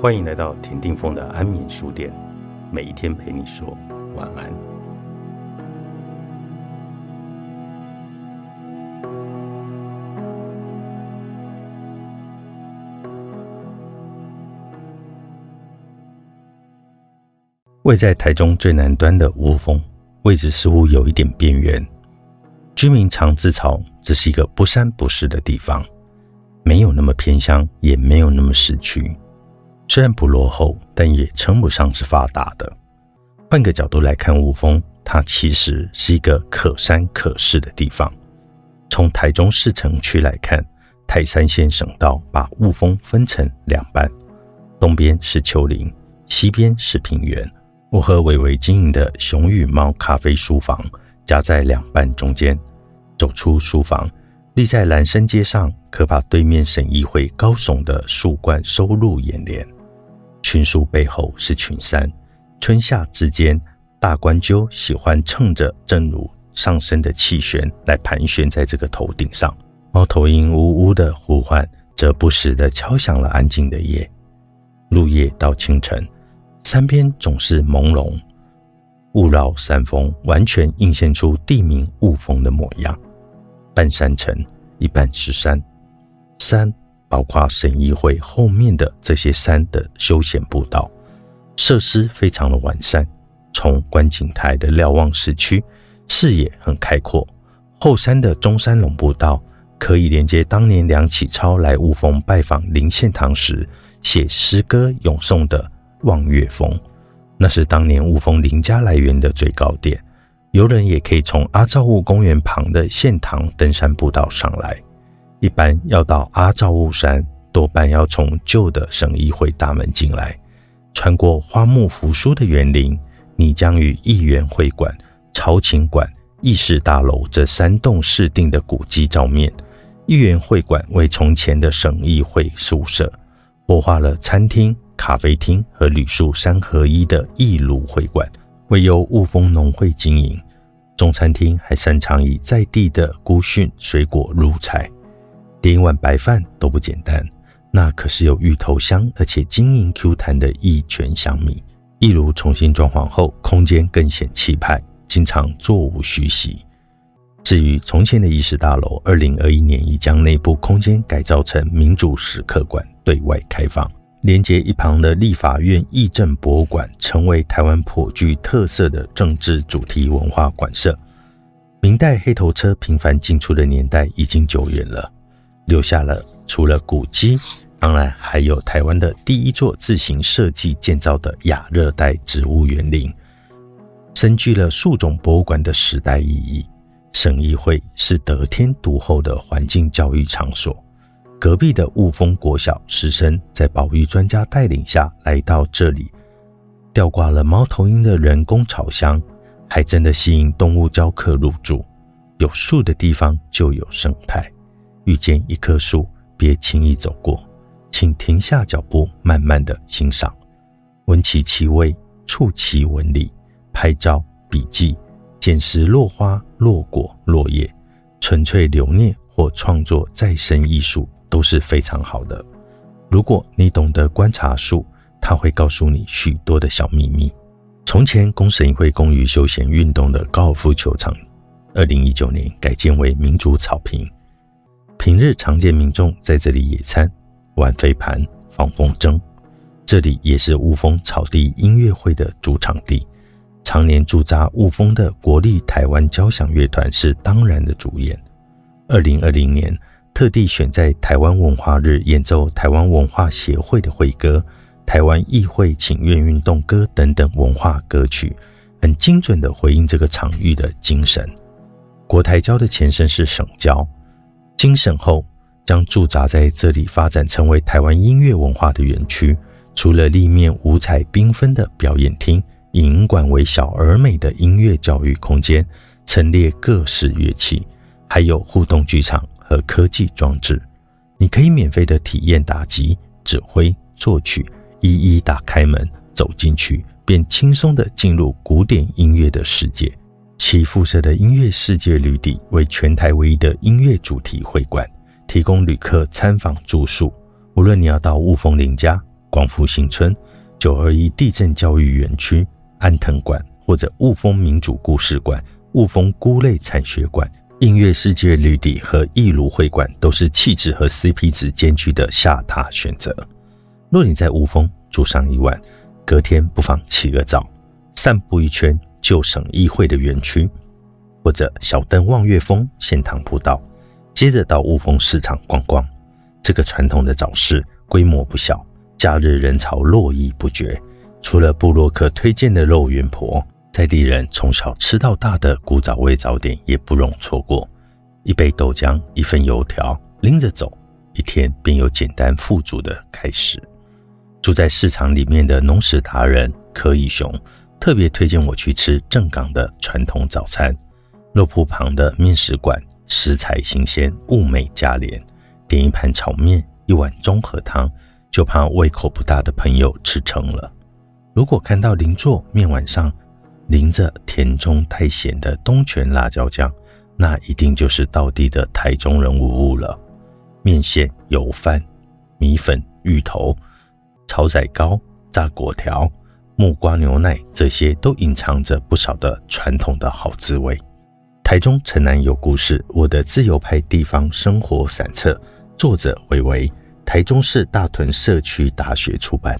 欢迎来到田定峰的安眠书店，每一天陪你说晚安。位在台中最南端的雾峰，位置似乎有一点边缘，居民常自嘲这是一个不山不市的地方，没有那么偏乡，也没有那么市区。虽然不落后，但也称不上是发达的。换个角度来看，雾峰它其实是一个可山可市的地方。从台中市城区来看，泰山县省道把雾峰分成两半，东边是丘陵，西边是平原。我和伟伟经营的熊与猫咖啡书房夹在两半中间。走出书房，立在兰生街上，可把对面省议会高耸的树冠收入眼帘。群树背后是群山，春夏之间，大冠鸠喜欢乘着正如上升的气旋来盘旋在这个头顶上。猫头鹰呜呜的呼唤，则不时地敲响了安静的夜。入夜到清晨，山边总是朦胧，雾绕山峰，完全映现出地名雾峰的模样。半山城，一半是山，山。包括省议会后面的这些山的休闲步道设施非常的完善，从观景台的瞭望市区，视野很开阔。后山的中山龙步道可以连接当年梁启超来雾峰拜访林献堂时写诗歌咏颂的望月峰，那是当年雾峰林家来源的最高点。游人也可以从阿照雾公园旁的献堂登山步道上来。一般要到阿照雾山，多半要从旧的省议会大门进来，穿过花木扶疏的园林，你将与议员会馆、朝琴馆、议事大楼这三栋市定的古迹照面。议员会馆为从前的省议会宿舍，活化了餐厅、咖啡厅和旅宿三合一的义庐会馆，为由雾峰农会经营。中餐厅还擅长以在地的菇蕈水果入菜。点一碗白饭都不简单，那可是有芋头香而且晶莹 Q 弹的一泉香米。一如重新装潢后，空间更显气派，经常座无虚席。至于从前的议事大楼，二零二一年已将内部空间改造成民主史刻馆，对外开放。连接一旁的立法院议政博物馆，成为台湾颇具特色的政治主题文化馆舍。明代黑头车频繁进出的年代已经久远了。留下了除了古迹，当然还有台湾的第一座自行设计建造的亚热带植物园林，深具了树种博物馆的时代意义。省议会是得天独厚的环境教育场所，隔壁的雾峰国小师生在保育专家带领下来到这里，吊挂了猫头鹰的人工巢箱，还真的吸引动物教客入住。有树的地方就有生态。遇见一棵树，别轻易走过，请停下脚步，慢慢的欣赏，闻其气味，触其纹理，拍照、笔记、捡拾落花、落果、落叶，纯粹留念或创作再生艺术都是非常好的。如果你懂得观察树，它会告诉你许多的小秘密。从前，公省会供于休闲运动的高尔夫球场，二零一九年改建为民主草坪。平日常见民众在这里野餐、玩飞盘、放风筝。这里也是雾峰草地音乐会的主场地。常年驻扎雾峰的国立台湾交响乐团是当然的主演。二零二零年特地选在台湾文化日演奏台湾文化协会的会歌、台湾议会请愿运动歌等等文化歌曲，很精准的回应这个场域的精神。国台交的前身是省交。经审后，将驻扎在这里，发展成为台湾音乐文化的园区。除了立面五彩缤纷的表演厅、影馆为小而美的音乐教育空间，陈列各式乐器，还有互动剧场和科技装置。你可以免费的体验打击、指挥、作曲，一一打开门走进去，便轻松的进入古典音乐的世界。其附设的音乐世界旅邸为全台唯一的音乐主题会馆，提供旅客参访住宿。无论你要到雾峰林家、广福新村、九二一地震教育园区、安藤馆或者雾峰民主故事馆、雾峰菇类产学馆、音乐世界旅邸和艺庐会馆，都是气质和 CP 值兼具的下榻选择。若你在雾峰住上一晚，隔天不妨起个早，散步一圈旧省议会的园区，或者小登望月峰献堂步道，接着到雾峰市场逛逛。这个传统的早市规模不小，假日人潮络绎不绝。除了布洛克推荐的肉圆婆，在地人从小吃到大的古早味早点也不容错过。一杯豆浆，一份油条，拎着走，一天便有简单富足的开始。住在市场里面的农食达人柯以雄特别推荐我去吃正港的传统早餐。肉铺旁的面食馆，食材新鲜，物美价廉。点一盘炒面，一碗中和汤，就怕胃口不大的朋友吃撑了。如果看到邻座面碗上淋着甜中带咸的东泉辣椒酱，那一定就是道地的台中人无误了。面线、油饭、米粉、芋头、炒仔糕、炸果条、木瓜牛奶，这些都隐藏着不少的传统的好滋味。台中城南有故事，我的自由派地方生活散册。作者韦维，台中市大屯社区大学出版。